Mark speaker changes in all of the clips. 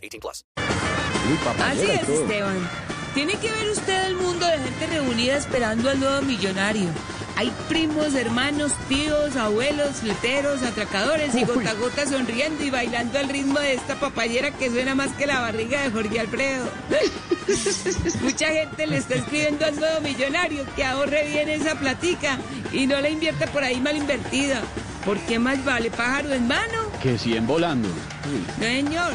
Speaker 1: 18 plus.
Speaker 2: Así es, Esteban. Tiene que ver usted el mundo de gente reunida esperando al nuevo millonario. Hay primos, hermanos, tíos, abuelos, fleteros, atracadores y gota a gota sonriendo y bailando al ritmo de esta papayera que suena más que la barriga de Jorge Alfredo. Mucha gente le está escribiendo al nuevo millonario que ahorre bien esa platica y no la invierta por ahí mal invertida. ¿Por qué más vale pájaro en mano?
Speaker 3: Que 100 volando.
Speaker 2: No, señor.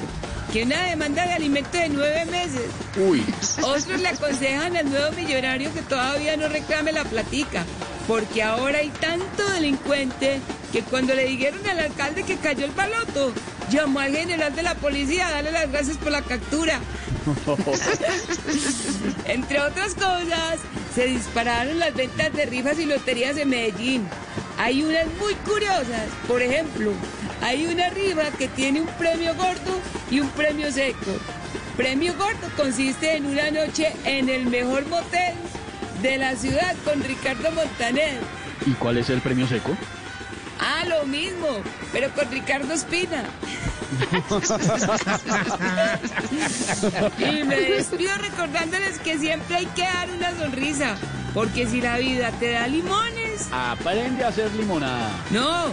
Speaker 2: Que una demanda de alimento de nueve meses.
Speaker 3: Uy.
Speaker 2: Otros le aconsejan al nuevo millonario que todavía no reclame la platica, porque ahora hay tanto delincuente que cuando le dijeron al alcalde que cayó el baloto, llamó al general de la policía a darle las gracias por la captura. Entre otras cosas, se dispararon las ventas de rifas y loterías en Medellín. Hay unas muy curiosas. Por ejemplo, hay una rifa que tiene un premio gordo y un premio seco. Premio gordo consiste en una noche en el mejor motel de la ciudad con Ricardo Montaner.
Speaker 3: ¿Y cuál es el premio seco?
Speaker 2: Ah, lo mismo, pero con Ricardo Espina. y me despido recordándoles que siempre hay que dar una sonrisa, porque si la vida te da limones,
Speaker 3: Aprende a hacer limonada.
Speaker 2: no,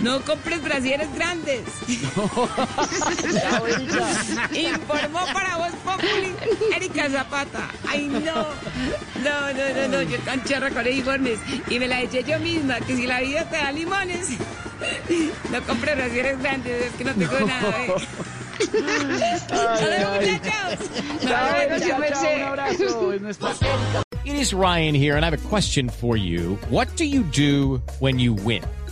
Speaker 2: no compres brasieres grandes. Informó para vos Populi, Erika Zapata. Ay, no. No, no, no, no. Yo tan charra con uniformes. Y me la eché yo misma, que si la vida te da limones, no compres brasieres grandes. Es que no tengo nada, ¿eh?
Speaker 4: It is Ryan here, and I have a question for you. What do you do when you win?